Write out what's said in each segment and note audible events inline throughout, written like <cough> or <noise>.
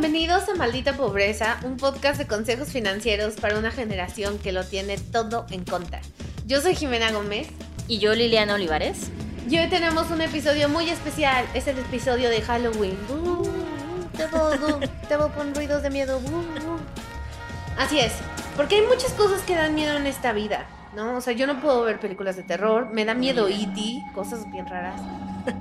Bienvenidos a Maldita Pobreza, un podcast de consejos financieros para una generación que lo tiene todo en contra. Yo soy Jimena Gómez. Y yo, Liliana Olivares. Y hoy tenemos un episodio muy especial. Es el episodio de Halloween. Uh, te voy, te voy con ruidos de miedo. Uh, uh. Así es, porque hay muchas cosas que dan miedo en esta vida, ¿no? O sea, yo no puedo ver películas de terror, me da miedo E.T., cosas bien raras.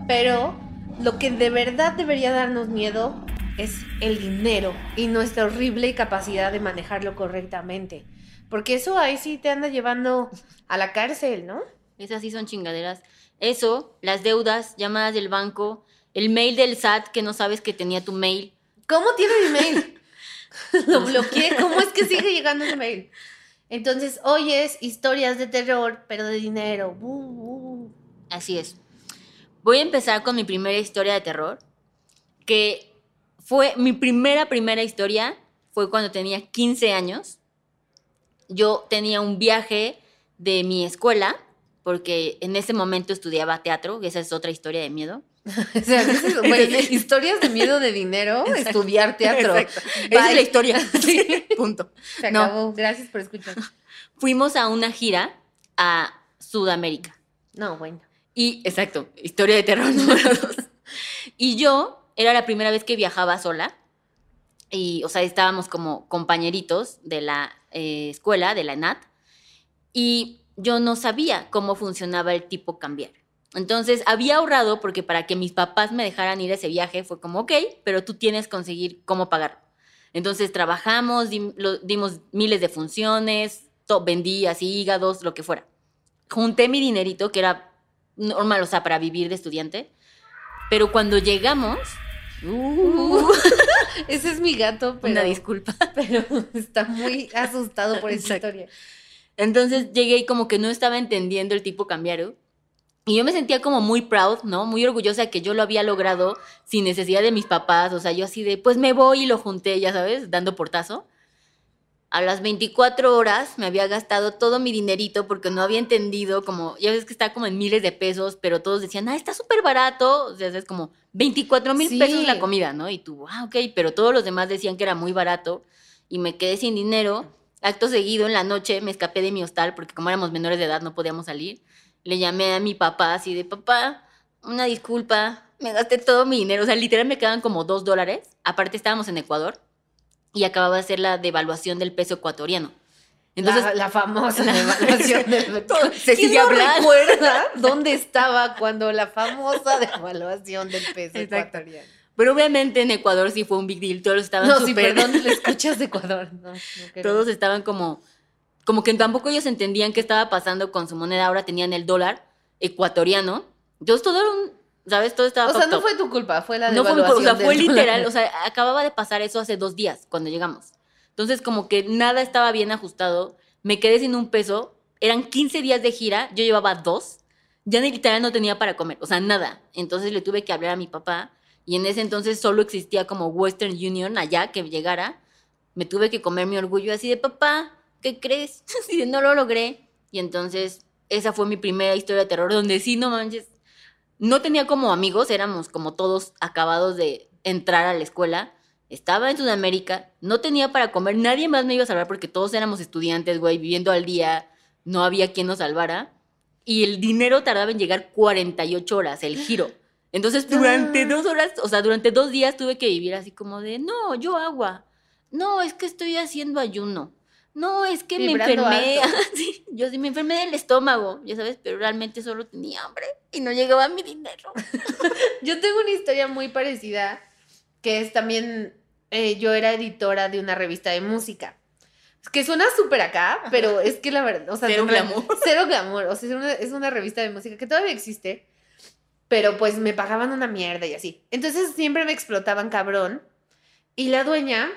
Pero lo que de verdad debería darnos miedo es el dinero y nuestra horrible capacidad de manejarlo correctamente. Porque eso ahí sí te anda llevando a la cárcel, ¿no? Esas sí son chingaderas. Eso, las deudas, llamadas del banco, el mail del SAT que no sabes que tenía tu mail. ¿Cómo tiene mi mail? <laughs> Lo bloqueé, ¿cómo es que sigue llegando ese mail? Entonces, hoy es historias de terror, pero de dinero. Uh, uh. Así es. Voy a empezar con mi primera historia de terror, que fue mi primera, primera historia, fue cuando tenía 15 años. Yo tenía un viaje de mi escuela, porque en ese momento estudiaba teatro, esa es otra historia de miedo. <laughs> O sea, güey, <laughs> historias de miedo de dinero, estudiar teatro. Esa es la historia. <laughs> Sí. Punto. Se No. Gracias por escuchar. Fuimos a una gira a Sudamérica. No, bueno. Y, exacto, historia de terror número dos. Y yo era la primera vez que viajaba sola. Y, o sea, estábamos como compañeritos de la eh, escuela, de la ENAT. Y yo no sabía cómo funcionaba el tipo cambiar. Entonces, había ahorrado porque para que mis papás me dejaran ir a ese viaje fue como, ok, pero tú tienes que conseguir cómo pagarlo. Entonces, trabajamos, dim- lo- dimos miles de funciones, to- vendí así hígados, lo que fuera. Junté mi dinerito, que era normal, o sea, para vivir de estudiante. Pero cuando llegamos, uh, <laughs> Ese es mi gato, pero, una disculpa. <laughs> pero está muy asustado por esa historia. Entonces llegué y como que no estaba entendiendo el tipo cambiario. Y yo me sentía como muy proud, ¿no? Muy orgullosa de que yo lo había logrado sin necesidad de mis papás. O sea, yo así de, pues me voy y lo junté, ya sabes, dando portazo. A las 24 horas me había gastado todo mi dinerito porque no había entendido, como, ya ves que está como en miles de pesos, pero todos decían, ah, está súper barato. O sea, es como 24 mil Sí. pesos la comida, ¿no? Y tú, ah, ok, pero todos los demás decían que era muy barato y me quedé sin dinero. Acto seguido, en la noche, me escapé de mi hostal porque como éramos menores de edad no podíamos salir. Le llamé a mi papá así de, papá, una disculpa, me gasté todo mi dinero. O sea, literal me quedaban como dos dólares. Aparte estábamos en Ecuador y acababa de hacer la devaluación del peso ecuatoriano. Entonces, la, la famosa <laughs> devaluación del <laughs> Todo- se recuerda <laughs> dónde estaba cuando la famosa devaluación del peso Exacto. ecuatoriano? pero obviamente en Ecuador sí fue un big deal. Todos estaban No, sí, súper- perdón, le escuchas de Ecuador. No, no queremos. Todos estaban como, como que tampoco ellos entendían qué estaba pasando con su moneda. Ahora tenían el dólar ecuatoriano. Entonces todo era un, ¿sabes? Todo estaba O sea, no fue tu culpa, fue la No fue, mi culpa, o sea, fue literal, o sea, acababa de pasar eso hace dos días cuando llegamos. Entonces, como que nada estaba bien ajustado, me quedé sin un peso, eran 15 días de gira, yo llevaba dos, ya literal no tenía para comer, o sea, nada. Entonces le tuve que hablar a mi papá y en ese entonces solo existía como Western Union allá que llegara. Me tuve que comer mi orgullo así de papá, ¿qué crees? <laughs> Así de no lo logré. Y entonces esa fue mi primera historia de terror donde sí, no manches, no tenía como amigos, éramos como todos acabados de entrar a la escuela. Estaba en Sudamérica, no tenía para comer, nadie más me iba a salvar porque todos éramos estudiantes, güey, viviendo al día, no había quien nos salvara. Y el dinero tardaba en llegar 48 horas, el giro. Entonces, durante <gasps> dos horas, o sea, durante dos días tuve que vivir así como de, no, yo agua. No, es que estoy haciendo ayuno. No, es que Vibrando me enfermé. <laughs> Sí, yo sí me enfermé del estómago, ya sabes, pero realmente solo tenía hambre y no llegaba mi dinero. <laughs> Yo tengo una historia muy parecida, que es también, eh, yo era editora de una revista de música, que suena súper acá, pero es que la verdad, o sea, Cero glamour. <laughs> Cero glamour. O sea, es una, es una revista de música que todavía existe, pero pues me pagaban una mierda y así. Entonces siempre me explotaban cabrón. Y la dueña,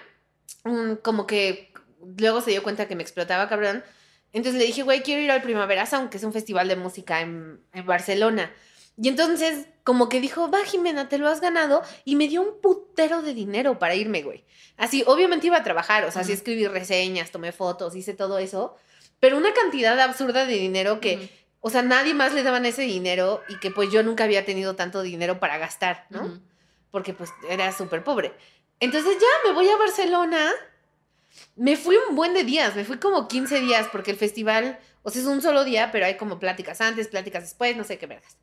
como que luego se dio cuenta que me explotaba cabrón. Entonces le dije, güey, quiero ir al Primavera Sound, que es un festival de música en, en Barcelona. Y entonces, como que dijo, va, Jimena, te lo has ganado. Y me dio un putero de dinero para irme, güey. Así, obviamente iba a trabajar, o sea, sí Ujú. escribí reseñas, tomé fotos, hice todo eso. Pero una cantidad absurda de dinero que, o sea, nadie más le daban ese dinero y que pues yo nunca había tenido tanto dinero para gastar, ¿no? Porque pues era súper pobre. Entonces ya me voy a Barcelona. Me fui un buen de días, me fui como 15 días porque el festival, o sea, es un solo día, pero hay como pláticas antes, pláticas después, no sé qué vergas.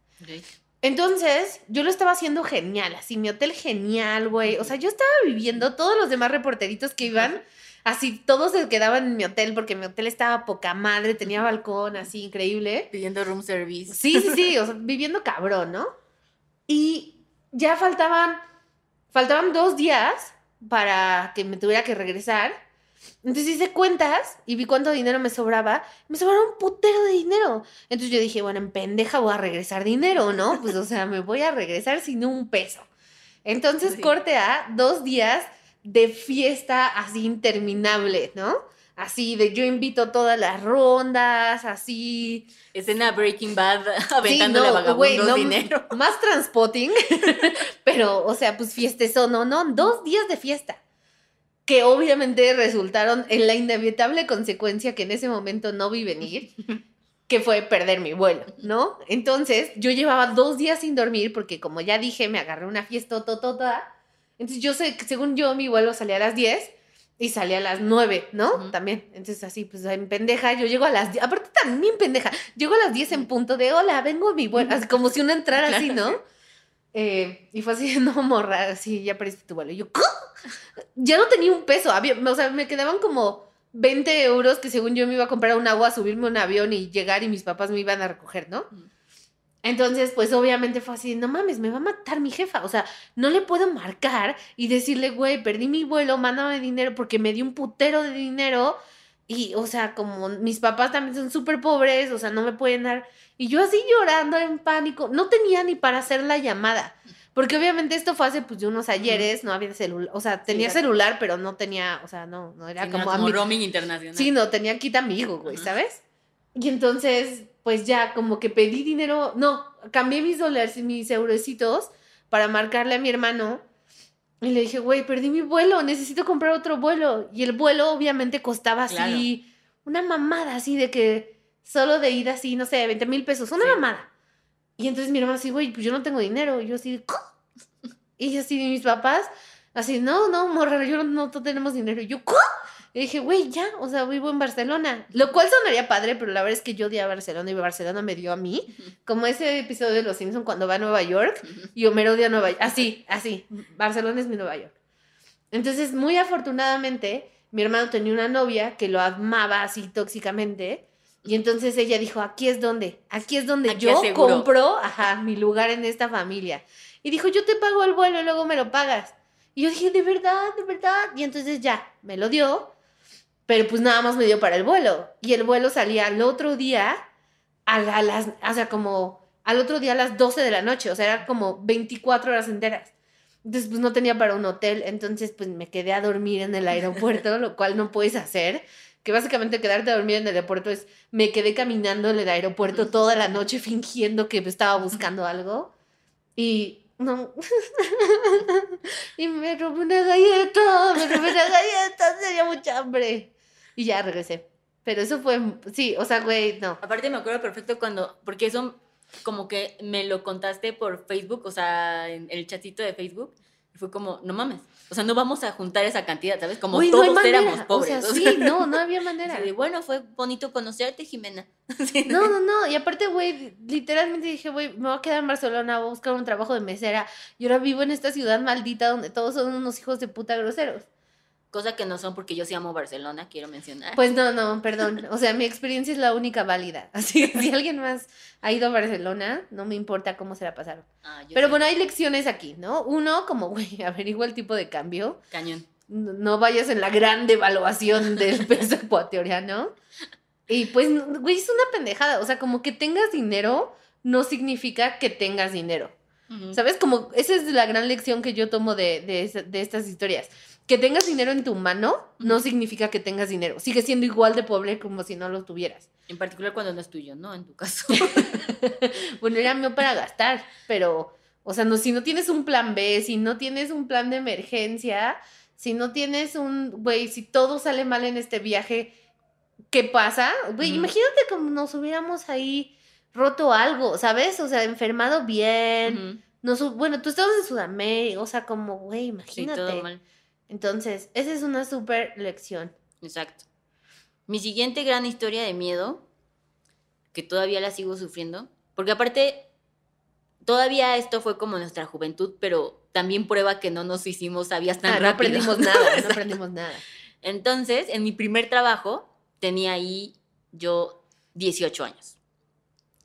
Entonces, yo lo estaba haciendo genial, así, mi hotel genial, güey. O sea, yo estaba viviendo, todos los demás reporteritos que iban, así, todos se quedaban en mi hotel porque mi hotel estaba poca madre, tenía balcón, así, increíble. Pidiendo room service. Sí, sí, sí, o sea, viviendo cabrón, ¿no? Y ya faltaban, faltaban dos días para que me tuviera que regresar. Entonces hice cuentas y vi cuánto dinero me sobraba. Me sobraba un putero de dinero. Entonces yo dije, bueno, en pendeja voy a regresar dinero, ¿no? Pues, o sea, me voy a regresar sin un peso. Entonces Sí. corte a dos días de fiesta así interminable, ¿no? Así de yo invito todas las rondas, así. Escena Breaking Bad <laughs> Sí, aventándole a no, vagabundos no, dinero. Más transpotting, <laughs> pero, o sea, pues fiestezón, no, no, dos días de fiesta. Que obviamente resultaron en la inevitable consecuencia que en ese momento no vi venir, <laughs> que fue perder mi vuelo, ¿no? Entonces, yo llevaba dos días sin dormir porque, como ya dije, me agarré una fiesta totota. Entonces, yo sé que según yo, mi vuelo salía a las 10 y salía a las 9, ¿no? También. Entonces, así, pues, en pendeja, yo llego a las 10. Aparte, también pendeja. Llego a las 10 en punto de, hola, vengo a mi vuelo. Así como si uno entrara así, ¿no? Eh, y fue así, <laughs> no, morra, así, ya perdiste tu vuelo. Y yo. Ya no tenía un peso. había- o sea, me quedaban como 20 euros que según yo me iba a comprar un agua, subirme un avión y llegar y mis papás me iban a recoger, ¿no? Ujú. Entonces, pues obviamente fue así, no mames, me va a matar mi jefa. O sea, no le puedo marcar y decirle, güey, perdí mi vuelo, mándame dinero porque me dio un putero de dinero. Y, o sea, como mis papás también son súper pobres, o sea, no me pueden dar. Y yo así llorando en pánico, no tenía ni para hacer la llamada. Porque obviamente esto fue hace pues de unos ayeres, no había celular, o sea, tenía celular, pero no tenía, o sea, no, no era Sí, no, como, como ami- roaming internacional. Sí, no, tenía aquí amigo, güey, Ajá. ¿sabes? Y entonces, pues ya, como que pedí dinero, no, cambié mis dólares y mis eurecitos para marcarle a mi hermano. Y le dije, güey, perdí mi vuelo, necesito comprar otro vuelo. Y el vuelo obviamente costaba así, una mamada así de que solo de ida así, no sé, 20 mil pesos, una Sí. mamada. Y entonces mi hermano así, güey, pues yo no tengo dinero. Y yo así, ¿qué? <laughs> Y así, mis papás, así, no, no, morra, yo no, no tenemos dinero. Y yo, ¿qué? Y dije, güey, ya, o sea, vivo en Barcelona. Lo cual sonaría padre, pero la verdad es que yo odiaba Barcelona y Barcelona me dio a mí. Como ese episodio de Los Simpsons cuando va a Nueva York y Homero odia Nueva York. Así, así. Barcelona es mi Nueva York. Entonces, muy afortunadamente, mi hermano tenía una novia que lo amaba así tóxicamente. Y entonces ella dijo, aquí es donde, aquí es donde Aquí yo aseguro. compro, ajá, mi lugar en esta familia. Y dijo, yo te pago el vuelo y luego me lo pagas. Y yo dije, de verdad, de verdad. Y entonces ya, me lo dio, pero pues nada más me dio para el vuelo. Y el vuelo salía al otro día, a, la- las, o sea, como al otro día a las 12 de la noche, o sea, era como 24 horas enteras. Entonces, pues no tenía para un hotel, entonces pues me quedé a dormir en el aeropuerto, lo cual no puedes hacer. Que básicamente quedarte a dormir en el aeropuerto es, me quedé caminando en el aeropuerto toda la noche fingiendo que estaba buscando algo. Y no. <laughs> y me robé una galleta, me robé una galleta, tenía mucha hambre. Y ya regresé. Pero eso fue, sí, o sea, güey, no. Aparte me acuerdo perfecto cuando, porque eso como que me lo contaste por Facebook, o sea, en el chatito de Facebook, y fue como, no mames, o sea, no vamos a juntar esa cantidad, ¿sabes? Como todos éramos pobres. O sea, <laughs> o sí, no, no había manera. bueno, fue bonito conocerte, Jimena. <laughs> Sí, No, no, no. Y aparte, güey, literalmente dije, güey, me voy a quedar en Barcelona, voy a buscar un trabajo de mesera. Y ahora vivo en esta ciudad maldita donde todos son unos hijos de puta groseros. Cosa que no son porque yo sí amo Barcelona, quiero mencionar. Pues no, no, perdón. O sea, mi experiencia es la única válida. <laughs> Así que si <laughs> alguien más ha ido a Barcelona, no me importa cómo se la pasaron. Ah, Pero bueno, hay lecciones aquí, ¿no? Uno, como, güey, <laughs> averigua el tipo de cambio. cañón. no no vayas en la gran devaluación del peso ecuatoriano. Y pues, güey, es una pendejada. O sea, como que tengas dinero no significa que tengas dinero. ¿Sabes? Como esa es la gran lección que yo tomo de, de, de estas historias. Que tengas dinero en tu mano no significa que tengas dinero. Sigue siendo igual de pobre como si no lo tuvieras. En particular cuando no es tuyo, ¿no? En tu caso. <laughs> Bueno, era mío para gastar, pero, o sea, no, si no tienes un plan B, si no tienes un plan de emergencia, si no tienes un, güey, si todo sale mal en este viaje, ¿qué pasa? Güey, imagínate como nos hubiéramos ahí roto algo, ¿sabes? O sea, enfermado bien. Ujú. Nos bueno, tú estabas en Sudamérica, o sea, como, güey, Sí, imagínate. todo mal. Entonces, esa es una súper lección. Exacto. Mi siguiente gran historia de miedo, que todavía la sigo sufriendo, porque aparte, todavía esto fue como nuestra juventud, pero también prueba que no nos hicimos sabias tan Ah, no rápido. aprendimos nada, <laughs> no aprendimos nada. Entonces, en mi primer trabajo, tenía ahí yo 18 años.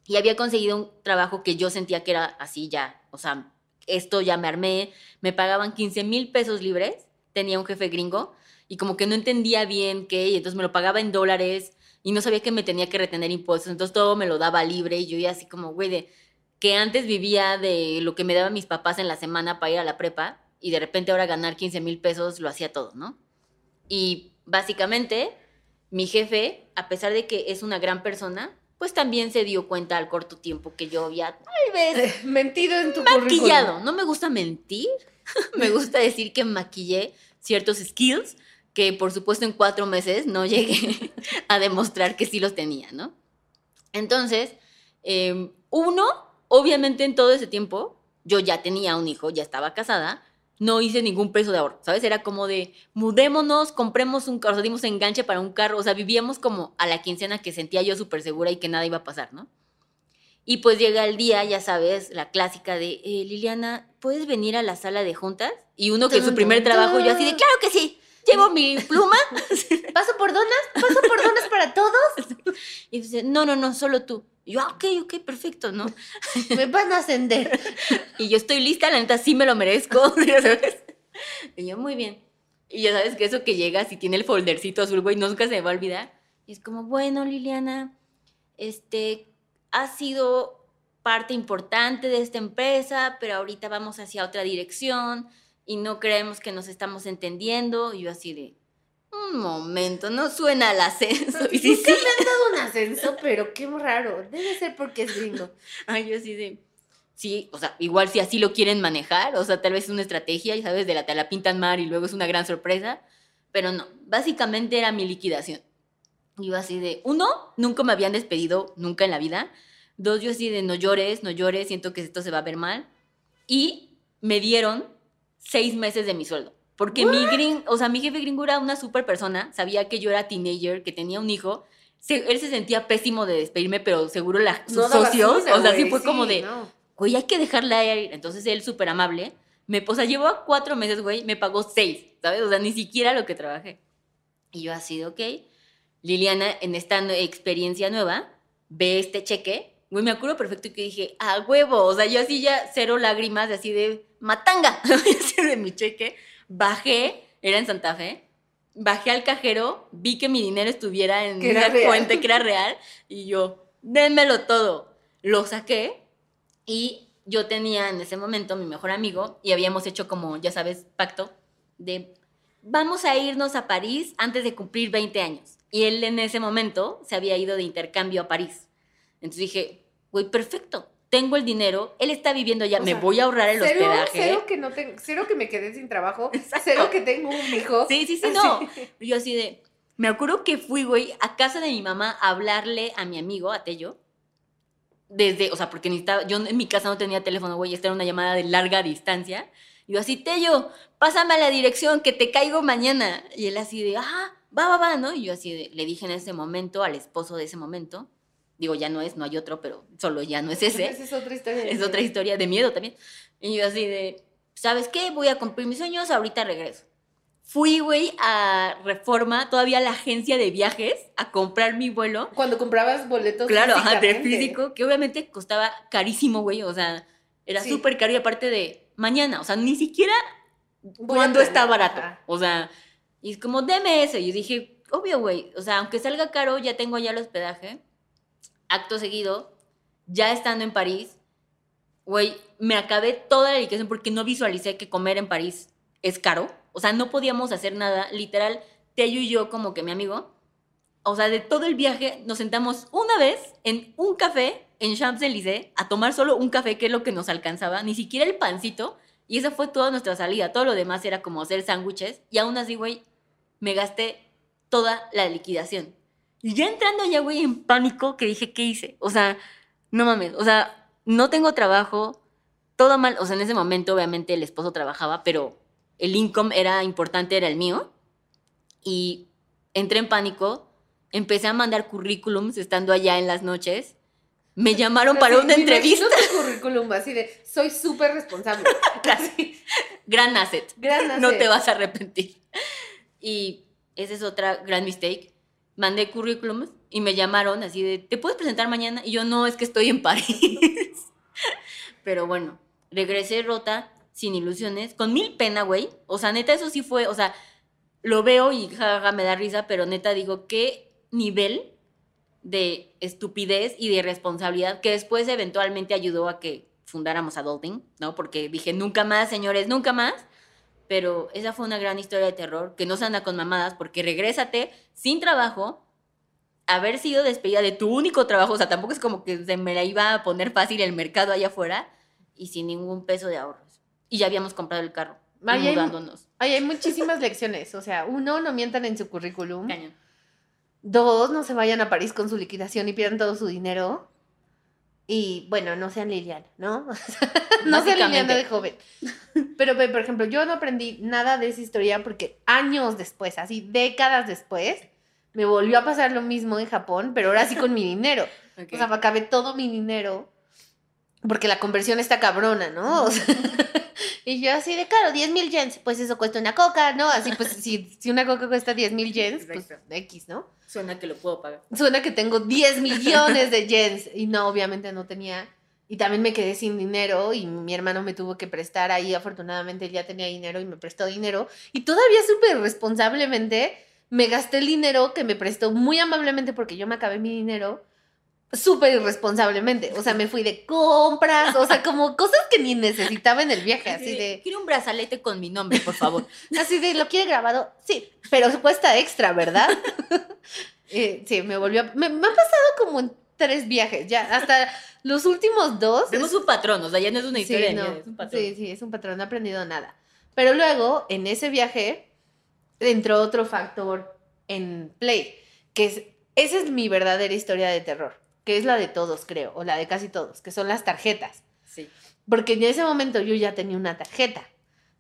Y había conseguido un trabajo que yo sentía que era así ya, o sea, esto ya me armé, me pagaban 15 mil pesos libres, tenía un jefe gringo y como que no entendía bien qué, y entonces me lo pagaba en dólares y no sabía que me tenía que retener impuestos, entonces todo me lo daba libre y yo ya así como, güey, de que antes vivía de lo que me daban mis papás en la semana para ir a la prepa y de repente ahora ganar 15 mil pesos lo hacía todo, ¿no? Y básicamente mi jefe, a pesar de que es una gran persona, pues también se dio cuenta al corto tiempo que yo había tal vez <laughs> Mentido en tu maquillado. currículum. No me gusta mentir, <laughs> me gusta decir que maquillé ciertos skills que por supuesto en cuatro meses no <laughs> llegué a demostrar que sí los tenía, ¿no? Entonces, eh, uno, obviamente en todo ese tiempo, yo ya tenía un hijo, ya estaba casada, no hice ningún peso de ahorro, ¿sabes? Era como de, mudémonos, compremos un carro, o sea, dimos enganche para un carro, o sea, vivíamos como a la quincena que sentía yo súper segura y que nada iba a pasar, ¿no? Y pues llega el día, ya sabes, la clásica de, eh, Liliana, ¿puedes venir a la sala de juntas? Y uno que es su primer trabajo, yo así de, claro que sí, llevo mi pluma. <laughs> ¿Paso por donas? ¿Paso por donas para todos? <laughs> Y dice, no, no, no, solo tú. Y yo, ah, ok, ok, perfecto, ¿no? <laughs> Me van a ascender. Y yo estoy lista, la neta sí me lo merezco, ya sabes. Y yo, muy bien. Y ya sabes que eso que llegas y tiene el foldercito azul, güey, nunca se me va a olvidar. Y es como, bueno, Liliana, este, ha sido parte importante de esta empresa, pero ahorita vamos hacia otra dirección y no creemos que nos estamos entendiendo. Y yo así de, un momento, no suena al ascenso. <laughs> Y sí, sí. me han dado un ascenso, pero qué raro. Debe ser porque es gringo. <laughs> Ay, yo así de. Sí, o sea, igual si así lo quieren manejar, o sea, tal vez es una estrategia, ya sabes, de la te la pintan mal y luego es una gran sorpresa, pero no, básicamente era mi liquidación. Y Yo así de, uno, nunca me habían despedido, nunca en la vida. Dos, yo así de, no llores, no llores, siento que esto se va a ver mal. Y me dieron seis meses de mi sueldo. Porque mi gring, o sea, mi jefe gringo era una super persona, sabía que yo era teenager, que tenía un hijo. Se- él se sentía pésimo de despedirme, pero seguro la, sus No socios, o sea, sí güey, fue como de, no. güey, hay que dejarla ir. Entonces él, súper amable, me, o sea, llevó cuatro meses, güey, me pagó seis, ¿sabes? O sea, ni siquiera lo que trabajé. Y yo así de, ok. Liliana, en esta experiencia nueva, ve este cheque. Güey, me acuerdo perfecto que dije, a huevo. O sea, yo así ya cero lágrimas, así de matanga, <laughs> así de mi cheque. Bajé, era en Santa Fe. Bajé al cajero, vi que mi dinero estuviera en una cuenta que era real. Y yo, dénmelo todo. Lo saqué y yo tenía en ese momento mi mejor amigo y habíamos hecho como, ya sabes, pacto de vamos a irnos a París antes de cumplir 20 años. Y él en ese momento se había ido de intercambio a París. Entonces dije, güey, perfecto, tengo el dinero, él está viviendo allá, O me sea, voy a ahorrar el Cero, hospedaje. cero que no tengo, cero que me quedé sin trabajo, cero que tengo un hijo. Sí, sí, sí, no. Y Yo así de, me acuerdo que fui, güey, a casa de mi mamá a hablarle a mi amigo, a Tello. Desde, o sea, porque necesitaba, yo en mi casa no tenía teléfono, güey, esta era una llamada de larga distancia. Y yo así, Tello, pásame a la dirección que te caigo mañana. Y él así de, ah, va, va, va, ¿no? Y yo así le dije en ese momento al esposo de ese momento, digo, ya no es, no hay otro, pero solo ya no es ese. Esa es otra historia. Es otra historia de miedo también. Y yo así de, ¿sabes qué? Voy a cumplir mis sueños, ahorita regreso. Fui, güey, a Reforma, todavía a la agencia de viajes, a comprar mi vuelo. Cuando comprabas boletos. Claro, ajá, de físico, que obviamente costaba carísimo, güey, o sea, era Sí. súper caro y aparte de mañana, o sea, ni siquiera Voy cuando está barato. ajá. O sea, y es como, deme eso. Y yo dije, obvio, güey. O sea, aunque salga caro, ya tengo ya el hospedaje. Acto seguido, ya estando en París, güey, me acabé toda la liquidación porque no visualicé que comer en París es caro. O sea, no podíamos hacer nada. Literal, Tello y yo, como que mi amigo, o sea, de todo el viaje nos sentamos una vez en un café en Champs-Élysées a tomar solo un café, que es lo que nos alcanzaba, ni siquiera el pancito. Y esa fue toda nuestra salida. Todo lo demás era como hacer sándwiches. Y aún así, güey, me gasté toda la liquidación. Y ya entrando ya, güey, en pánico, que dije, ¿qué hice? O sea, no mames, o sea, no tengo trabajo, todo mal. O sea, en ese momento, obviamente, el esposo trabajaba, pero el income era importante, era el mío. Y entré en pánico, empecé a mandar currículums estando allá en las noches. Me llamaron para una entrevista. tu currículum así de, soy súper responsable. <laughs> Gran asset. gran No asset. te vas a arrepentir. Y esa es otra gran mistake. Mandé currículums y me llamaron así de, ¿te puedes presentar mañana? Y yo, no, es que estoy en París. <laughs> Pero bueno, regresé rota, sin ilusiones, con mil pena, güey. O sea, neta, eso sí fue, o sea, lo veo y me da risa, pero neta digo, qué nivel de estupidez y de irresponsabilidad que después eventualmente ayudó a que fundáramos Adulting, ¿no? Porque dije, nunca más, señores, nunca más. Pero esa fue una gran historia de terror, que no se anda con mamadas, porque regrésate sin trabajo, haber sido despedida de tu único trabajo, o sea, tampoco es como que se me la iba a poner fácil el mercado allá afuera, y sin ningún peso de ahorros. Y ya habíamos comprado el carro, hay- mudándonos. Ay, hay muchísimas lecciones. O sea, uno, no mientan en su currículum. Cañón. Dos, no se vayan a París con su liquidación y pierdan todo su dinero. Y bueno, no sean Liliana, ¿no? <laughs> <laughs> no sean. Liliana de joven. <laughs> Pero, por ejemplo, yo no aprendí nada de esa historia porque años después, así décadas después, me volvió a pasar lo mismo en Japón, pero ahora sí con mi dinero. Ok. O sea, acabé todo mi dinero porque la conversión está cabrona, ¿no? O sea, <laughs> y yo así de, claro, 10 mil yens, pues eso cuesta una coca, ¿no? Así pues, si, <laughs> si una coca cuesta 10 mil yens, pues Exacto. X, ¿no? Suena que lo puedo pagar. Suena que tengo 10 millones de yens y no, obviamente no tenía. Y también me quedé sin dinero y mi hermano me tuvo que prestar ahí. Afortunadamente él ya tenía dinero y me prestó dinero. Y todavía súper responsablemente me gasté el dinero que me prestó muy amablemente porque yo me acabé mi dinero súper irresponsablemente. O sea, me fui de compras, o sea, como cosas que ni necesitaba en el viaje, así de... Quiero un brazalete con mi nombre, por favor. <laughs> Así de, ¿lo quiere grabado? Sí, pero cuesta extra, ¿verdad? <laughs> Eh, sí, me volvió. a- Me, me ha pasado como en tres viajes, ya. Hasta los últimos dos. Vemos un patrón, o sea, ya no es una historia no, es un patrón. sí, sí, es un patrón, no he aprendido nada. Pero luego, en ese viaje, entró otro factor en Play, que es. Esa es mi verdadera historia de terror, que es la de todos, creo, o la de casi todos, que son las tarjetas. Sí. Porque en ese momento yo ya tenía una tarjeta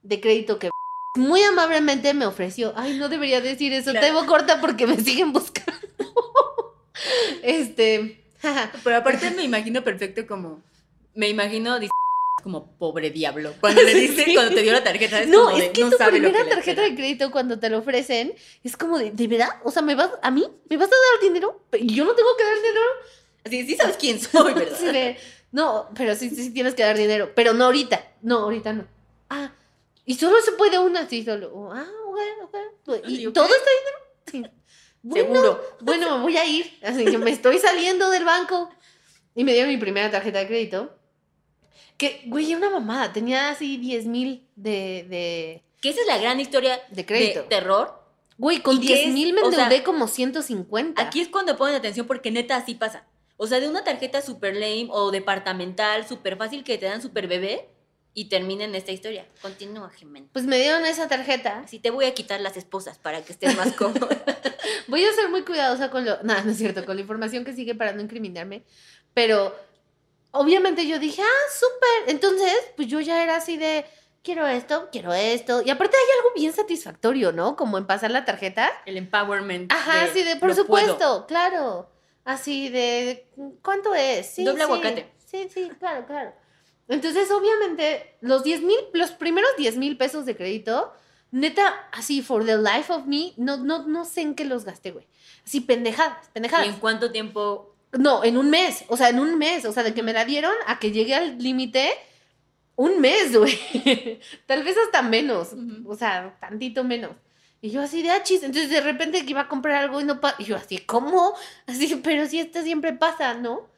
de crédito que muy amablemente me ofreció. Ay, no debería decir eso. Claro. Tengo corta porque me siguen buscando. <laughs> este. Pero aparte me imagino perfecto como. Me imagino como pobre diablo. Cuando le dice, <laughs> Sí. cuando te dio la tarjeta, es no, como de, es que no tu sabe lo primera que tarjeta de crédito cuando te lo ofrecen es como de, ¿de verdad? O sea, ¿me vas a mí? ¿Me vas a dar dinero? Y yo no tengo que dar dinero. Así, sí sabes quién soy, <laughs> ¿verdad? De, no, pero sí, sí, sí tienes que dar dinero. Pero no ahorita. No, ahorita no. Ah, y solo se puede una, sí, solo. Oh, Ah, ok, ok. ¿Y todo está dinero? Sí. Bueno, Seguro. bueno, me voy a ir. Así que me estoy saliendo del banco. Y me dio mi primera tarjeta de crédito. Que, güey, era una mamada. Tenía así 10 mil de, de, Que esa es la gran historia de crédito. de terror. Güey, con ¿Y qué 10 mil me O sea, endeudé como 150. Aquí es cuando ponen atención porque neta así pasa. O sea, de una tarjeta super lame o departamental, súper fácil que te dan super bebé y termina en esta historia. Continúa, Jimena. Pues me dieron esa tarjeta. Así te voy a quitar las esposas para que estés más cómodo. <laughs> Voy a ser muy cuidadosa con lo. No, no es cierto, con la información que sigue para no incriminarme. Pero obviamente yo dije, ah, súper. Entonces, pues yo ya era así de. Quiero esto, quiero esto. Y aparte hay algo bien satisfactorio, ¿no? Como en pasar la tarjeta. El empowerment. Ajá, así de, por "Lo supuesto, puedo". claro. Así de, ¿cuánto es? Sí, Doble sí. aguacate. Sí, sí, claro, claro. Entonces, obviamente, los 10 mil, los primeros 10 mil pesos de crédito, neta, así, for the life of me, no, no, no sé en qué los gasté, güey. Así, pendejadas, pendejadas. ¿Y en cuánto tiempo? No, en un mes, o sea, en un mes, o sea, de que me la dieron a que llegué al límite, un mes, güey. <laughs> Tal vez hasta menos. O sea, tantito menos. Y yo así de achis. Entonces de repente que iba a comprar algo y no pasa. Y yo así, ¿cómo? <laughs> Así, pero si esto siempre pasa, ¿no?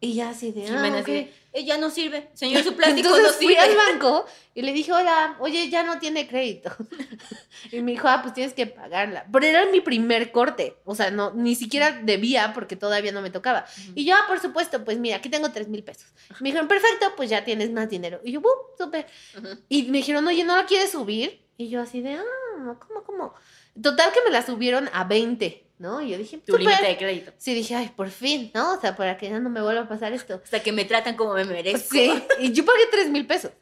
Y ya así de, ah, Jimena ok. así "Eh, ya no sirve. Señor, su plástico Entonces no fui sirve. al <laughs> banco y le dije, hola, oye, ya no tiene crédito. <laughs> y me dijo, ah, pues tienes que pagarla. Pero era mi primer corte. O sea, no, ni siquiera debía porque todavía no me tocaba. Y yo, ah, por supuesto, pues mira, aquí tengo tres mil pesos. Me dijeron, perfecto, pues ya tienes más dinero. Y yo, ¡bum! Súper. Ujú. Y me dijeron, oye, ¿no la quieres subir? Y yo así de, ah, ¿cómo, cómo? Total que me la subieron a 20, ¿no? Y yo dije, Tu límite de crédito. Sí, dije, ay, por fin, ¿no? O sea, para que ya no me vuelva a pasar esto. Hasta que me tratan como me merezco. Sí, y yo pagué 3 mil pesos.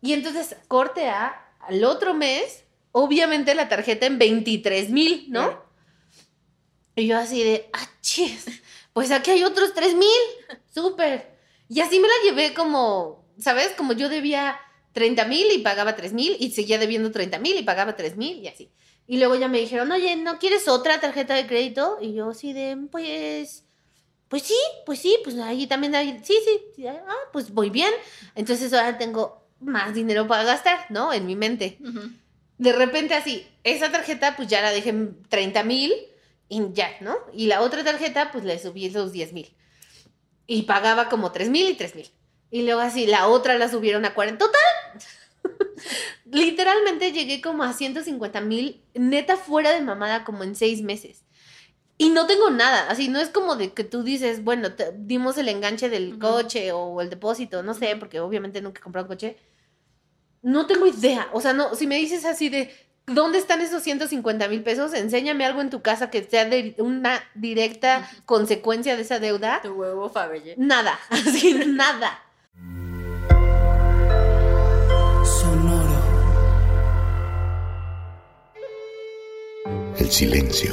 Y entonces, corte a, al otro mes, obviamente la tarjeta en 23 mil, ¿no? Y yo así de, ah, chis, pues aquí hay otros 3 mil, súper. Y así me la llevé como, ¿sabes? Como yo debía 30 mil y pagaba 3 mil y seguía debiendo 30 mil y pagaba 3 mil y así. Y luego ya me dijeron, oye, ¿no quieres otra tarjeta de crédito? Y yo así de, pues, pues sí, pues sí, pues ahí también hay, sí, sí, sí, ah, pues voy bien. Entonces ahora tengo más dinero para gastar, ¿no? En mi mente. De repente así, esa tarjeta pues ya la dejé en 30 mil y ya, ¿no? Y la otra tarjeta pues le subí los 10 mil. Y pagaba como 3 mil y 3 mil. Y luego así, la otra la subieron a 40. Total. <laughs> Literalmente llegué como a 150 mil, neta fuera de mamada, como en seis meses. Y no tengo nada, así no es como de que tú dices, bueno, te- dimos el enganche del coche o el depósito, no sé, porque obviamente nunca he comprado un coche. No tengo idea, o sea, no, si me dices así de, ¿dónde están esos 150 mil pesos? Enséñame algo en tu casa que sea de una directa consecuencia de esa deuda. Tu huevo Fabergé. Nada, <laughs> así, nada. El silencio,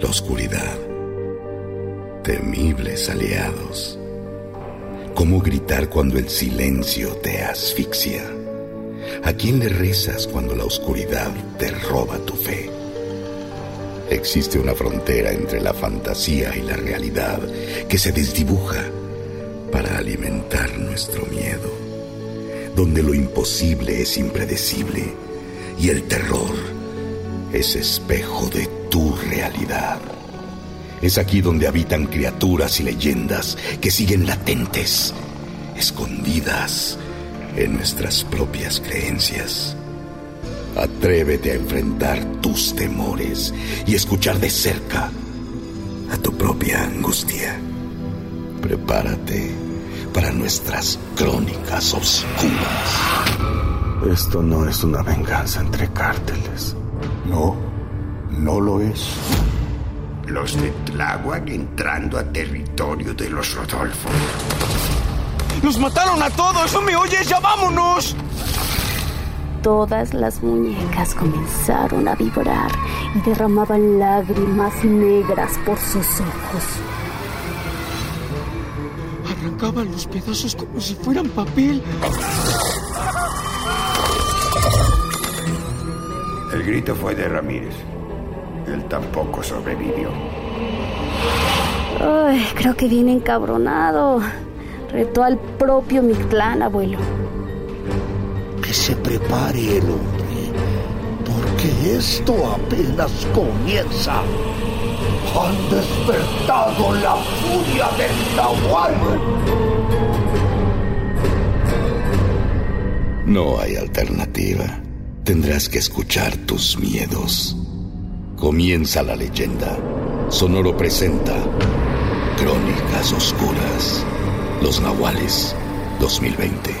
la oscuridad, temibles aliados. ¿Cómo gritar cuando el silencio te asfixia? ¿A quién le rezas cuando la oscuridad te roba tu fe? Existe una frontera entre la fantasía y la realidad que se desdibuja para alimentar nuestro miedo, donde lo imposible es impredecible y el terror es espejo de tu realidad. Es aquí donde habitan criaturas y leyendas que siguen latentes, escondidas en nuestras propias creencias. Atrévete a enfrentar tus temores y escuchar de cerca a tu propia angustia. Prepárate para nuestras crónicas oscuras. Esto no es una venganza entre cárteles. No, no lo es. Los de Tláhuac entrando a territorio de los Rodolfos. ¡Nos mataron a todos! ¿No me oyes? ¡Ya vámonos! Todas las muñecas comenzaron a vibrar y derramaban lágrimas negras por sus ojos. Arrancaban los pedazos como si fueran papel. El grito fue de Ramírez. Él tampoco sobrevivió. Ay, creo que viene encabronado. Retó al propio Mictlán, abuelo. Que se prepare el hombre, porque esto apenas comienza. Han despertado la furia del Nahual. No hay alternativa. Tendrás que escuchar tus miedos. Comienza la leyenda. Sonoro presenta Crónicas Oscuras. Los Nahuales 2020.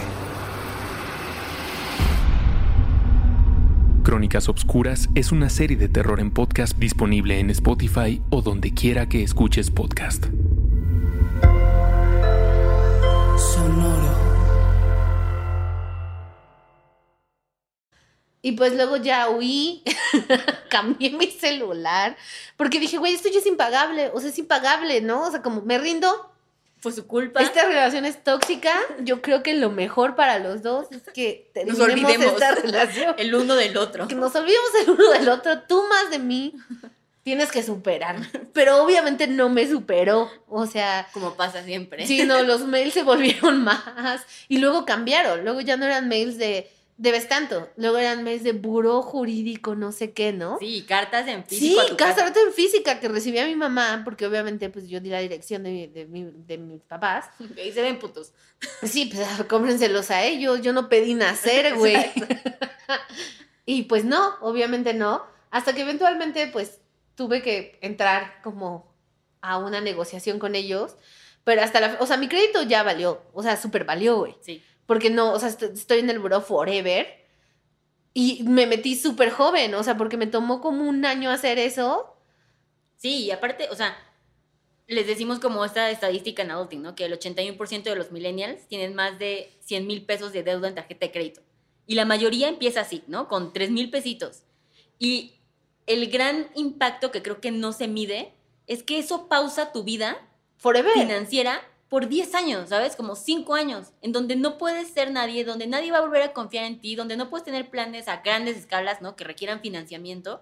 Crónicas Obscuras es una serie de terror en podcast disponible en Spotify o donde quiera que escuches podcast. Y pues luego ya huí, <laughs> cambié mi celular, porque dije, güey, esto ya es impagable, o sea, es impagable, ¿no? O sea, como me rindo, Fue su culpa. esta relación es tóxica, yo creo que lo mejor para los dos es que <laughs> Nos olvidemos esta <laughs> relación. el uno del otro. Que nos olvidemos el uno del otro, tú más de mí. tienes que superarme. Pero obviamente no me superó. O sea, Como pasa siempre. sí, no, los mails se volvieron más. Y luego cambiaron. Luego ya no eran mails de debes tanto. Luego eran mails de buró jurídico, no sé qué, ¿no? Sí, cartas en Sí, físico a tu casa. carta en física que recibía mi mamá, porque obviamente pues yo di la dirección de, mi- de, mi- de mis papás. <laughs> Ahí se ven putos. Sí, pues cómprenselos a ellos, yo no pedí nacer, <laughs> güey. <laughs> y pues no, obviamente no. Hasta que eventualmente pues tuve que entrar como a una negociación con ellos. Pero hasta la... O sea, mi crédito ya valió. O sea, súper valió, güey. Sí. Porque no, o sea, est- estoy en el buró forever. Y me metí súper joven, o sea, porque me tomó como un año hacer eso. Sí, y aparte, o sea, les decimos como esta estadística en Adulting, ¿no? Que el 81% de los millennials tienen más de 100 mil pesos de deuda en tarjeta de crédito. Y la mayoría empieza así, ¿no? Con 3 mil pesitos. Y el gran impacto que creo que no se mide es que eso pausa tu vida Forever. financiera por 10 años, ¿sabes? Como 5 años, en donde no puedes ser nadie, donde nadie va a volver a confiar en ti, donde no puedes tener planes a grandes escalas, ¿no? Que requieran financiamiento.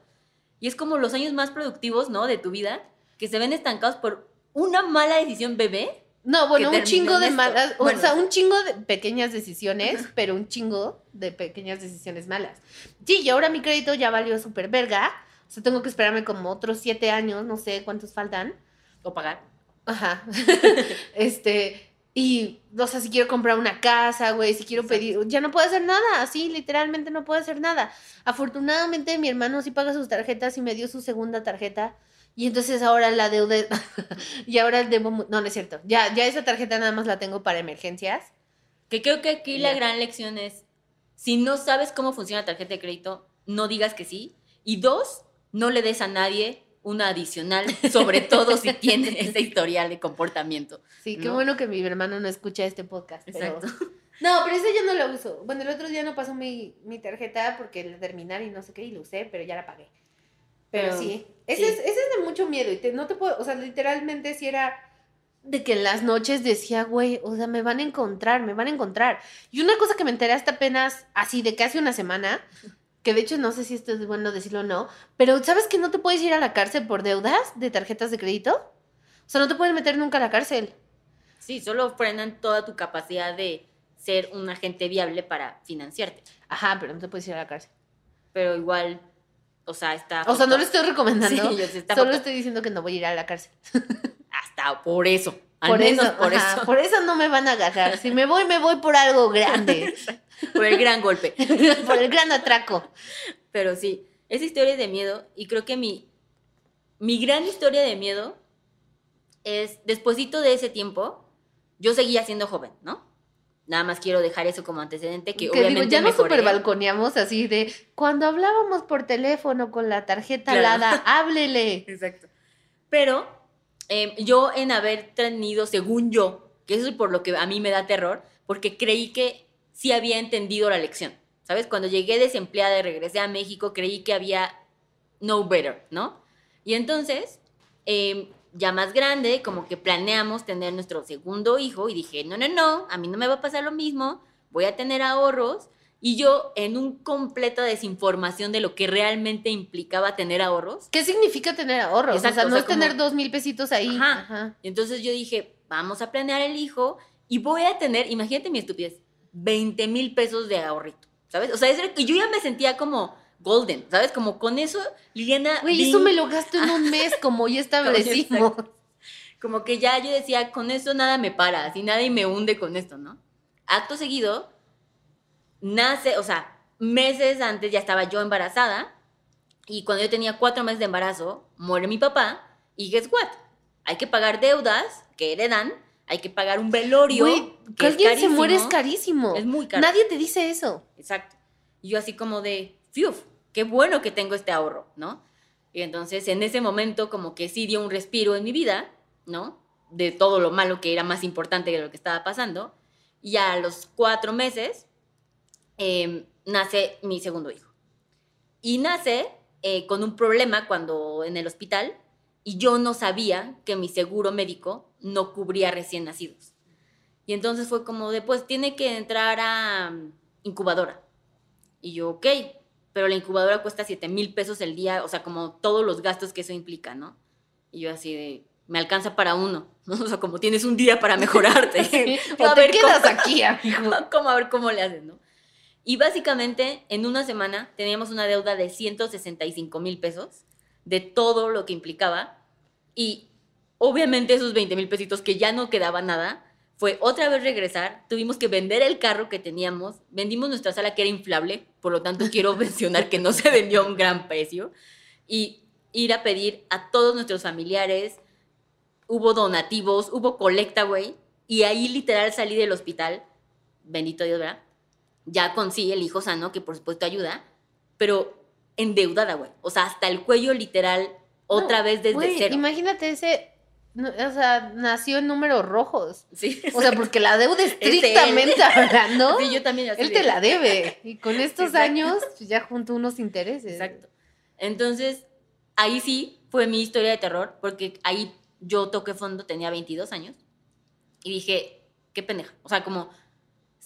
Y es como los años más productivos, ¿no? De tu vida, que se ven estancados por una mala decisión bebé. No, bueno, un chingo de malas, o Bueno. sea, un chingo de pequeñas decisiones, pero un chingo de pequeñas decisiones malas. Sí, y ahora mi crédito ya valió súper verga. O sea, tengo que esperarme como otros siete años, no sé cuántos faltan. O pagar. Ajá. <laughs> este, y, o sea, si quiero comprar una casa, güey, si quiero pedir, ya no puedo hacer nada, así, literalmente no puedo hacer nada. Afortunadamente, mi hermano sí paga sus tarjetas y me dio su segunda tarjeta. Y entonces ahora la deuda, <laughs> y ahora debo, mu- no, no es cierto, ya, ya esa tarjeta nada más la tengo para emergencias. Que creo que aquí la gran lección es, si no sabes cómo funciona la tarjeta de crédito, no digas que sí. Y dos, no le des a nadie una adicional, sobre todo si tiene ese historial de comportamiento. Sí, qué ¿No? bueno que mi hermano no escucha este podcast. pero- Exacto. <laughs> No, pero ese yo no lo uso. Bueno, el otro día no pasó mi, mi tarjeta porque la terminar y no sé qué, y lo usé, pero ya la pagué. Pero, Pero, sí, ese, sí. Es, ese es de mucho miedo. Y te- no te puedo, o sea, literalmente si era de que en las noches decía, güey, o sea, me van a encontrar, me van a encontrar. Y una cosa que me enteré hasta apenas, así de casi una semana, que de hecho no sé si esto es bueno decirlo o no, pero ¿sabes que no te puedes ir a la cárcel por deudas de tarjetas de crédito? O sea, no te pueden meter nunca a la cárcel. Sí, solo frenan toda tu capacidad de ser un agente viable para financiarte. Ajá, pero no te puedes ir a la cárcel. Pero igual, o sea, está... O sea, no lo estoy recomendando. Sí, Solo estoy diciendo que no voy a ir a la cárcel. Hasta por eso. Al por menos eso, por ajá, eso. Por eso no me van a agarrar. Si me voy, me voy por algo grande. <laughs> por el gran golpe. <laughs> por el gran atraco. Pero sí, esa historia de miedo y creo que mi, mi gran historia de miedo es, despuesito de ese tiempo, yo seguía siendo joven, ¿no? Nada más quiero dejar eso como antecedente, que, Que obviamente digo, ya mejoré. super balconeamos así de cuando hablábamos por teléfono con la tarjeta Claro. alada, <laughs> háblele. Exacto. Pero eh, yo en haber tenido, según yo, que eso es por lo que a mí me da terror, porque creí que sí había entendido la lección. ¿Sabes? Cuando llegué desempleada y regresé a México, creí que había no better, ¿no? Y entonces, eh, ya más grande, como que planeamos tener nuestro segundo hijo y dije, no, no, no, a mí no me va a pasar lo mismo, voy a tener ahorros. Y yo, en un completa desinformación de lo que realmente implicaba tener ahorros, ¿Qué significa tener ahorros? Exacto, o sea, o no sea, es tener como- dos mil pesitos ahí. Ajá. Ajá. Entonces yo dije, vamos a planear el hijo y voy a tener, imagínate mi estupidez, 20 mil pesos de ahorrito, ¿sabes? O sea, es, yo ya me sentía como golden, ¿sabes? Como con eso, Liliana... Güey, eso me lo gasto en un mes, <laughs> como ya establecimos. Como que ya yo decía, con eso nada me para, así nadie me hunde con esto, ¿no? Acto seguido, nace, o sea, meses antes ya estaba yo embarazada y cuando yo tenía cuatro meses de embarazo, muere mi papá y guess what? Hay que pagar deudas que heredan, hay que pagar un velorio. Güey, que alguien se muere es carísimo. carísimo. Es muy caro. Nadie te dice eso. Exacto. Y yo así como de, fiuf, qué bueno que tengo este ahorro, ¿no? Y entonces en ese momento como que sí dio un respiro en mi vida, ¿no? De todo lo malo que era más importante que lo que estaba pasando. Y a los cuatro meses eh, nace mi segundo hijo. Y nace eh, con un problema cuando en el hospital y yo no sabía que mi seguro médico no cubría recién nacidos. Y entonces fue como de, pues tiene que entrar a mm, incubadora. Y yo, ok, pero la incubadora cuesta 7 mil pesos el día, o sea, como todos los gastos que eso implica, ¿no? Y yo así de, me alcanza para uno, ¿no? <laughs> O sea, como tienes un día para mejorarte. <laughs> Sí, <laughs> o a te ver quedas cómo- aquí, amigo. ¿Cómo a ver cómo le haces, no? Y básicamente, en una semana teníamos una deuda de 165 mil pesos de todo lo que implicaba. Y obviamente esos 20 mil pesitos que ya no quedaba nada, fue otra vez regresar. Tuvimos que vender el carro que teníamos. Vendimos nuestra sala que era inflable, por lo tanto quiero <laughs> mencionar que no se vendió a un gran precio. Y ir a pedir a todos nuestros familiares. Hubo donativos, hubo colecta, güey. Y ahí literal salí del hospital. Bendito Dios, ¿verdad? Ya con sí el hijo sano, que por supuesto ayuda, pero endeudada, güey. O sea, hasta el cuello literal, otra No, vez desde cero. Imagínate ese. no, o sea, nació en números rojos. Sí, O sea, porque la deuda <laughs> estrictamente hablando, Sí, yo también él te la debe. Y con estos Exacto. años, pues, ya junto unos intereses. Exacto. Entonces, ahí sí fue mi historia de terror, porque ahí yo toqué fondo, tenía 22 años, y dije, qué pendeja. O sea, como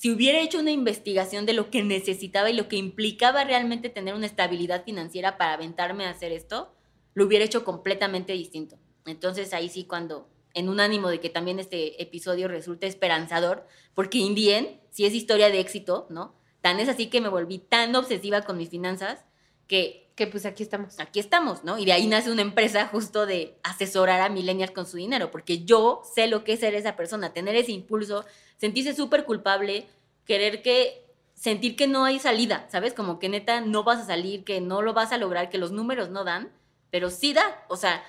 si hubiera hecho una investigación de lo que necesitaba y lo que implicaba realmente tener una estabilidad financiera para aventarme a hacer esto, lo hubiera hecho completamente distinto. Entonces ahí sí cuando, en un ánimo de que también este episodio resulte esperanzador, porque in the end, sí es historia de éxito, ¿no? Tan es así que me volví tan obsesiva con mis finanzas que Pues aquí estamos. aquí estamos, ¿no? Y de ahí nace una empresa justo de asesorar a millennials con su dinero, porque yo sé lo que es ser esa persona, tener ese impulso, sentirse súper culpable, querer que, sentir que no hay salida, ¿sabes? Como que neta no vas a salir, que no lo vas a lograr, que los números no dan, pero sí da, o sea,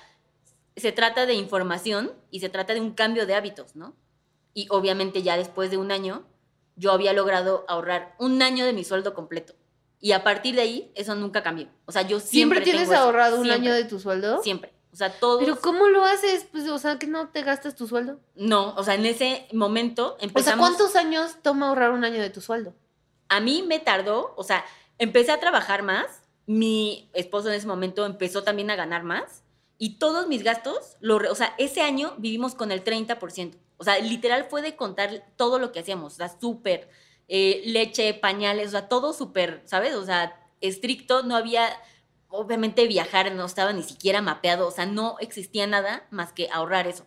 se trata de información y se trata de un cambio de hábitos, ¿no? Y obviamente ya después de un año, yo había logrado ahorrar un año de mi sueldo completo. Y a partir de ahí, eso nunca cambió. O sea, yo siempre. ¿Siempre, tienes tengo eso. ahorrado un Siempre, año de tu sueldo? Siempre. O sea, todo. Pero ¿cómo lo haces? Pues, o sea, que no te gastas tu sueldo. No, o sea, en ese momento O sea, empezamos. ¿cuántos años toma ahorrar un año de tu sueldo? A mí me tardó, o sea, empecé a trabajar más. Mi esposo en ese momento empezó también a ganar más. Y todos mis gastos, lo o sea, ese año vivimos con el 30%. O sea, literal fue de contar todo lo que hacíamos. O sea, súper, eh, leche, pañales, o sea, todo súper, ¿sabes? O sea, estricto, no había, obviamente viajar no estaba ni siquiera mapeado, o sea, no existía nada más que ahorrar eso.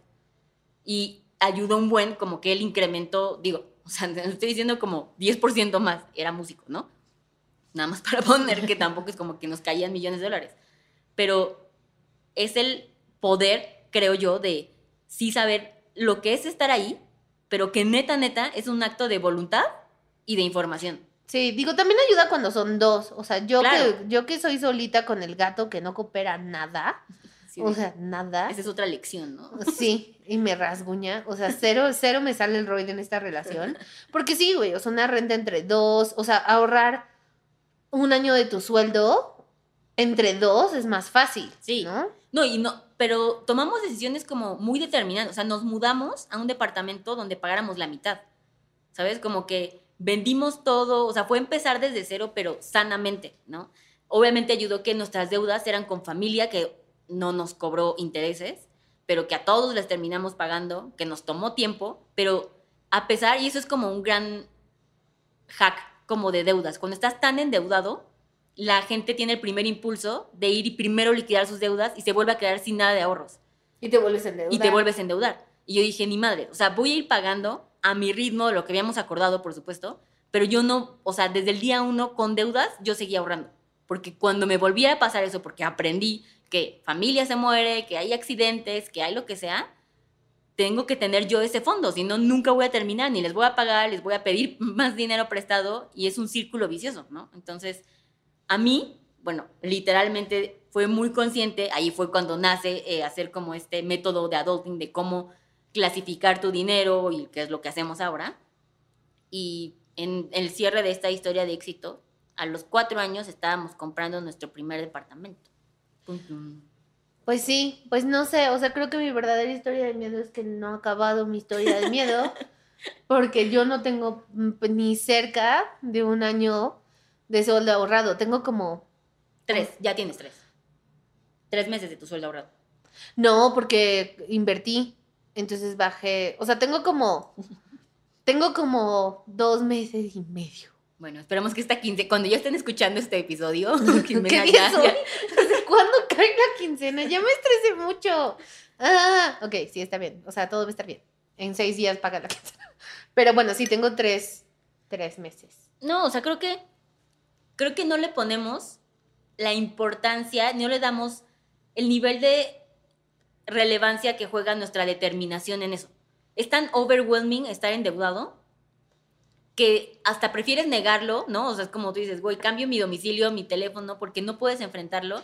Y ayudó un buen, como que él incrementó, digo, <laughs> o sea, estoy diciendo como 10% más, era músico, ¿no? Nada más para <laughs> poner que tampoco es como que nos caían millones de dólares. Pero es el poder, creo yo, de sí saber lo que es estar ahí, pero que neta, neta, es un acto de voluntad y de información. Sí, digo, también ayuda cuando son dos. O sea, yo, Claro. que, yo que soy solita con el gato que no coopera nada. <laughs> Sí, o sea, nada. esa es otra lección, ¿no? <laughs> Sí, y me rasguña. O sea, cero, <laughs> cero me sale el roid en esta relación. Porque sí, güey, o sea, una renta entre dos, o sea, ahorrar un año de tu sueldo entre dos es más fácil. Sí. ¿no? No, y no, pero tomamos decisiones como muy determinantes. O sea, nos mudamos a un departamento donde pagáramos la mitad. ¿Sabes? Como que vendimos todo. O sea, fue empezar desde cero, pero sanamente, ¿no? Obviamente ayudó que nuestras deudas eran con familia que no nos cobró intereses, pero que a todos les terminamos pagando, que nos tomó tiempo, pero a pesar, y eso es como un gran hack como de deudas. Cuando estás tan endeudado, la gente tiene el primer impulso de ir y primero liquidar sus deudas y se vuelve a quedar sin nada de ahorros. Y te vuelves a endeudar. Y te vuelves a endeudar. Y yo dije, ni madre, o sea, voy a ir pagando a mi ritmo, lo que habíamos acordado, por supuesto, pero yo no, o sea, desde el día uno con deudas, yo seguía ahorrando. Porque cuando me volviera a pasar eso, porque aprendí que familia se muere, que hay accidentes, que hay lo que sea, tengo que tener yo ese fondo, si no, nunca voy a terminar, ni les voy a pagar, les voy a pedir <laughs> más dinero prestado y es un círculo vicioso, ¿no? Entonces, a mí, bueno, literalmente fue muy consciente, ahí fue cuando nace eh, hacer como este método de adulting, de cómo clasificar tu dinero y qué es lo que hacemos ahora. Y en el cierre de esta historia de éxito, a los cuatro años estábamos comprando nuestro primer departamento. Pues sí, pues no sé, o sea, creo que mi verdadera historia de miedo es que no ha acabado mi historia de miedo, <laughs> porque yo no tengo ni cerca de un año de sueldo ahorrado, tengo como, Tres, ya tienes tres. Tres meses de tu sueldo ahorrado. no, porque invertí, entonces bajé, o sea, tengo como, tengo como dos meses y medio Bueno, esperamos que esta quince, cuando ya estén escuchando este episodio, <laughs> <laughs> Jimena ¿Qué ya- día soy? ya- ¿Desde <laughs> cuándo cae la quincena? Ya me estresé mucho. Ah, ok, sí, está bien. O sea, todo va a estar bien. En seis días paga la quincena. Pero bueno, sí, tengo tres, tres meses. No, o sea, creo que creo que no le ponemos la importancia, no le damos el nivel de relevancia que juega nuestra determinación en eso. Es tan overwhelming estar endeudado que hasta prefieres negarlo, ¿no? O sea, es como tú dices, güey, cambio mi domicilio, mi teléfono, porque no puedes enfrentarlo,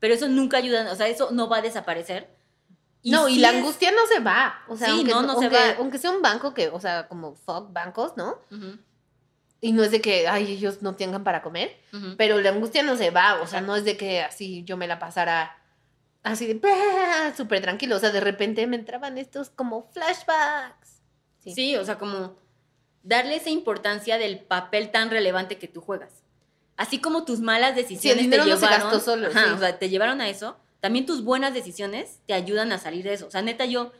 pero eso nunca ayuda, o sea, eso no va a desaparecer. no, y la es- angustia no se va. O sea, Sí, aunque, no, no se va. Aunque sea un banco que, o sea, como fuck bancos, ¿no? Y no es de que, ay, ellos no tengan para comer. Pero la angustia no se va. O sea, Exacto. no es de que así yo me la pasara así de súper tranquilo. O sea, de repente me entraban estos como flashbacks. Sí. Sí. o sea, como darle esa importancia del papel tan relevante que tú juegas. Así como tus malas decisiones dinero te no se llevaron, gastó solo, Ajá, sí. o sea, te llevaron a eso, también tus buenas decisiones te ayudan a salir de eso. O sea, neta, yo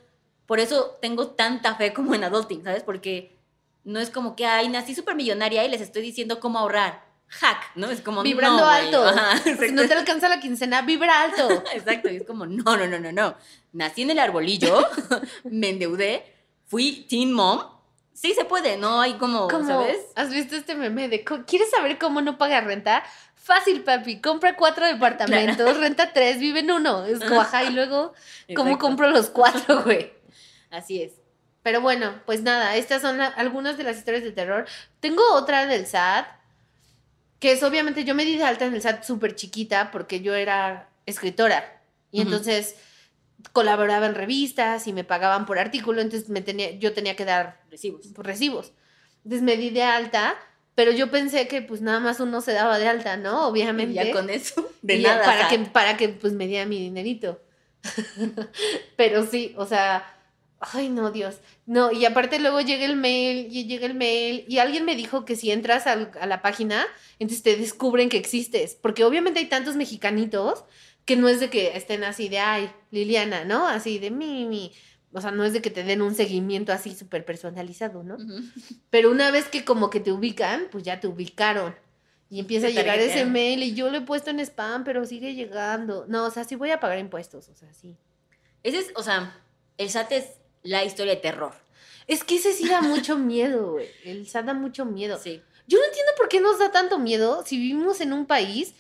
por eso tengo tanta fe como en adulting, ¿sabes? Porque no es como que, ay, nací súper millonaria y les estoy diciendo cómo ahorrar. Hack, ¿no? Es como, Vibrando no, alto. Ajá, Si no te alcanza la quincena, vibra alto. <laughs> Exacto, y es como, no, no, no, no, no. Nací en el arbolillo, <laughs> me endeudé, fui teen mom. Sí se puede, no hay como, Como, ¿sabes? ¿Has visto este meme de ¿quieres saber cómo no paga renta? Fácil, papi. Compra cuatro departamentos, renta tres, vive en uno. Es ajá, y luego, ¿cómo Exacto. compro los cuatro, <laughs> güey? Así es. Pero bueno, pues nada, estas son la- algunas de las historias de terror. Tengo otra del SAT, que es obviamente, yo me di de alta en el SAT súper chiquita porque yo era escritora. Y entonces colaboraba en revistas y me pagaban por artículo, entonces me tenía, yo tenía que dar Recibos. pues, recibos. Entonces me di de alta, pero yo pensé que pues nada más uno se daba de alta, ¿no? Obviamente. Ya con eso, <laughs> de Y nada. Para que, para que pues me diera mi dinerito. <laughs> Pero sí, o sea, ay no, Dios. No, y aparte luego llega el mail y llega el mail y alguien me dijo que si entras al- a la página, entonces te descubren que existes. Porque obviamente hay tantos mexicanitos que no es de que estén así de, ay, Liliana, ¿no? Así de mi, mi. O sea, no es de que te den un seguimiento así súper personalizado, ¿no? Pero una vez que como que te ubican, pues ya te ubicaron. Y empieza a llegar ese mail y yo lo he puesto en spam, pero sigue llegando. No, o sea, sí voy a pagar impuestos, o sea, sí. Ese es, o sea, el SAT es la historia de terror. Es que ese sí da mucho <laughs> miedo, güey. El SAT da mucho miedo. Sí. Yo no entiendo por qué nos da tanto miedo si vivimos en un país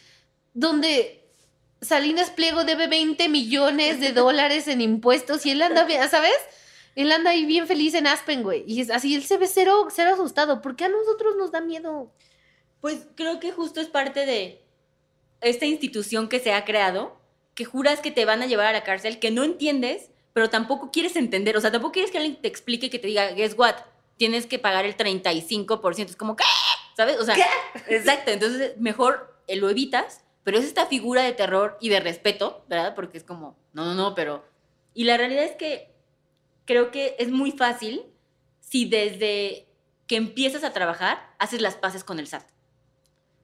donde Salinas Pliego debe 20 millones de dólares en impuestos y él anda bien, ¿sabes? Él anda ahí bien feliz en Aspen, güey. Y es así, él se ve cero, cero asustado. ¿Por qué a nosotros nos da miedo? Pues creo que justo es parte de esta institución que se ha creado, que juras que te van a llevar a la cárcel, que no entiendes, pero tampoco quieres entender. O sea, tampoco quieres que alguien te explique que te diga, guess what, tienes que pagar el 35%. Es como, ¿qué? ¿Sabes? O sea, exacto. Entonces, mejor eh, lo evitas, pero es esta figura de terror y de respeto, ¿verdad? Porque es como, no, no, no, pero... Y la realidad es que creo que es muy fácil si desde que empiezas a trabajar haces las paces con el SAT.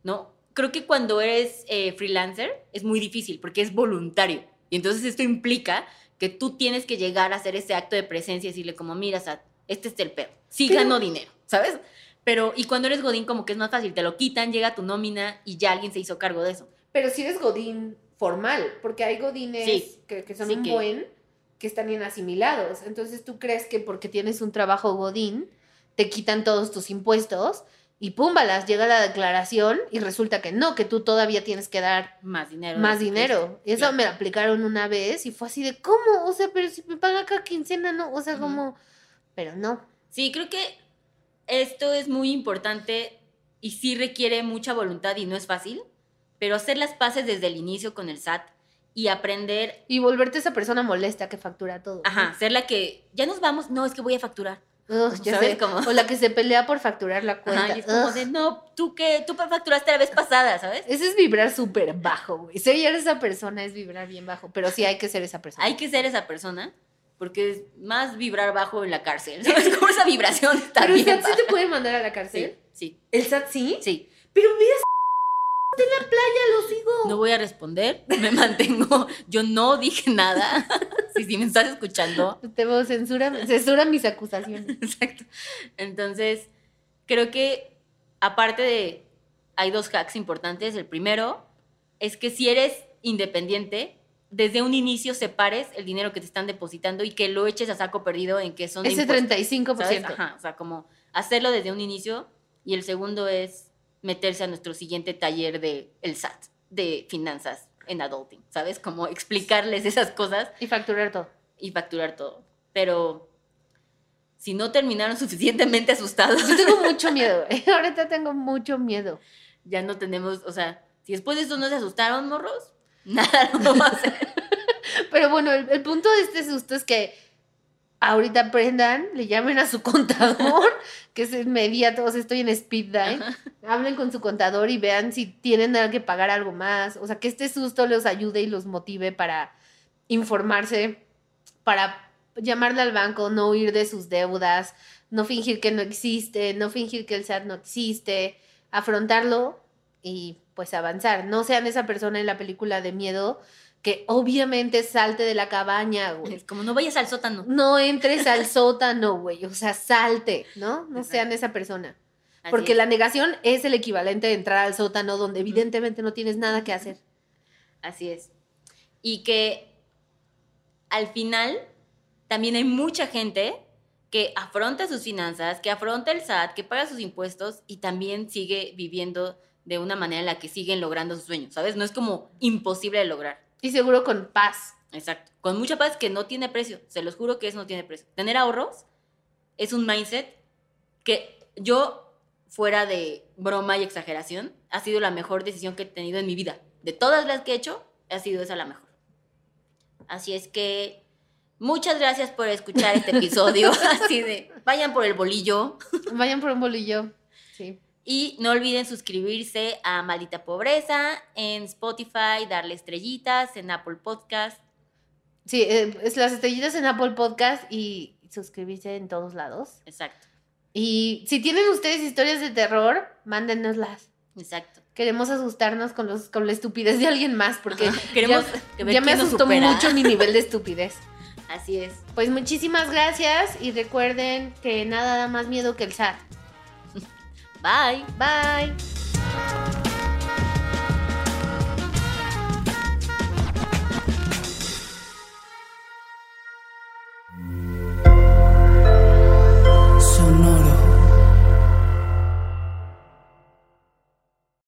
¿no? Creo que cuando eres eh, freelancer es muy difícil porque es voluntario. Y entonces esto implica que tú tienes que llegar a hacer ese acto de presencia y decirle como, mira, Sat, este es el pedo. Sí Pero- gano dinero, ¿sabes? Pero, y cuando eres Godín como que es más fácil, te lo quitan, llega tu nómina y ya alguien se hizo cargo de eso. Pero si eres godín formal, porque hay godines Sí. que, que son Sí, un que- buen, que están bien asimilados. Entonces tú crees que porque tienes un trabajo godín, te quitan todos tus impuestos y púmbalas, llega la declaración y resulta que no, que tú todavía tienes que dar Más dinero. más dinero. Y eso claro. me lo aplicaron una vez y fue así de, ¿cómo? O sea, pero si me paga cada quincena, ¿no? O sea, Ujú. como, pero no. Sí, creo que esto es muy importante y sí requiere mucha voluntad y no es fácil, pero hacer las paces desde el inicio con el SAT y aprender Y volverte esa persona molesta que factura todo. Ajá, ser la que ya nos vamos, no, es que voy a facturar. Ugh, ya ¿Sabes sé. cómo? O la que se pelea por facturar la cuenta. Ajá, y es como Ugh. de, no, tú que tú facturaste la vez pasada, ¿sabes? Ese es vibrar súper bajo, güey. Ser esa persona es vibrar bien bajo, pero sí hay que ser esa persona. Hay que ser esa persona porque es más vibrar bajo en la cárcel, <laughs> ¿sabes? Como esa vibración está pero el SAT sí te puede mandar a la Sí, cárcel. sí, ¿El SAT sí? sí. Pero mira, en la playa lo sigo. No voy a responder, me <laughs> mantengo, yo no dije nada. <laughs> Sí, me estás escuchando. Te veo, censura, censura mis acusaciones. <laughs> Exacto. Entonces, creo que aparte de, hay dos hacks importantes. El primero es que si eres independiente, desde un inicio separes el dinero que te están depositando y que lo eches a saco perdido en que son Ese impuestos, 35%. ¿sabes? Ajá, o sea, como hacerlo desde un inicio. Y el segundo es meterse a nuestro siguiente taller de el SAT, de finanzas en adulting, ¿sabes? Como explicarles esas cosas Y facturar todo. y facturar todo. Pero si no terminaron suficientemente asustados, Yo tengo mucho miedo. güey. <laughs> Ahorita tengo mucho miedo. ya no tenemos, o sea, si después de eso no se asustaron, morros, <laughs> nada lo vamos a hacer. <laughs> Pero bueno, el, el punto de este susto es que ahorita aprendan, le llamen a su <laughs> contador, que es inmediato, o sea, estoy en speed dial. Hablen con su contador y vean si tienen que pagar algo más. O sea, que este susto les ayude y los motive para informarse, para llamarle al banco, no huir de sus deudas, no fingir que no existe, no fingir que el SAT no existe, afrontarlo y pues avanzar. No sean esa persona en la película de miedo que obviamente salte de la cabaña, güey. Es como no vayas al sótano. No entres al sótano, güey. O sea, salte, ¿no? No Exacto. sean esa persona. Así Porque es. la negación es el equivalente de entrar al sótano donde evidentemente no tienes nada que hacer. Así es. Y que al final también hay mucha gente que afronta sus finanzas, que afronta el SAT, que paga sus impuestos y también sigue viviendo de una manera en la que siguen logrando sus sueños, ¿sabes? No es como imposible de lograr. Y seguro con paz. Exacto. Con mucha paz que no tiene precio. Se los juro que eso no tiene precio. Tener ahorros es un mindset que yo, fuera de broma y exageración, ha sido la mejor decisión que he tenido en mi vida. De todas las que he hecho, ha sido esa la mejor. Así es que muchas gracias por escuchar este <laughs> episodio. Así de, vayan por el bolillo. Vayan por un bolillo. Sí. Y no olviden suscribirse a Maldita Pobreza en Spotify, darle estrellitas en Apple Podcast. Sí, eh, es las estrellitas en Apple Podcast y suscribirse en todos lados. Exacto, Y si tienen ustedes historias de terror, mándenoslas. exacto. Queremos asustarnos con, los, con la estupidez de alguien más porque Queremos ya, que ya me asustó mucho mi nivel de estupidez. <laughs> Así es. Pues muchísimas gracias y recuerden que nada da más miedo que el SAT. Bye. Bye.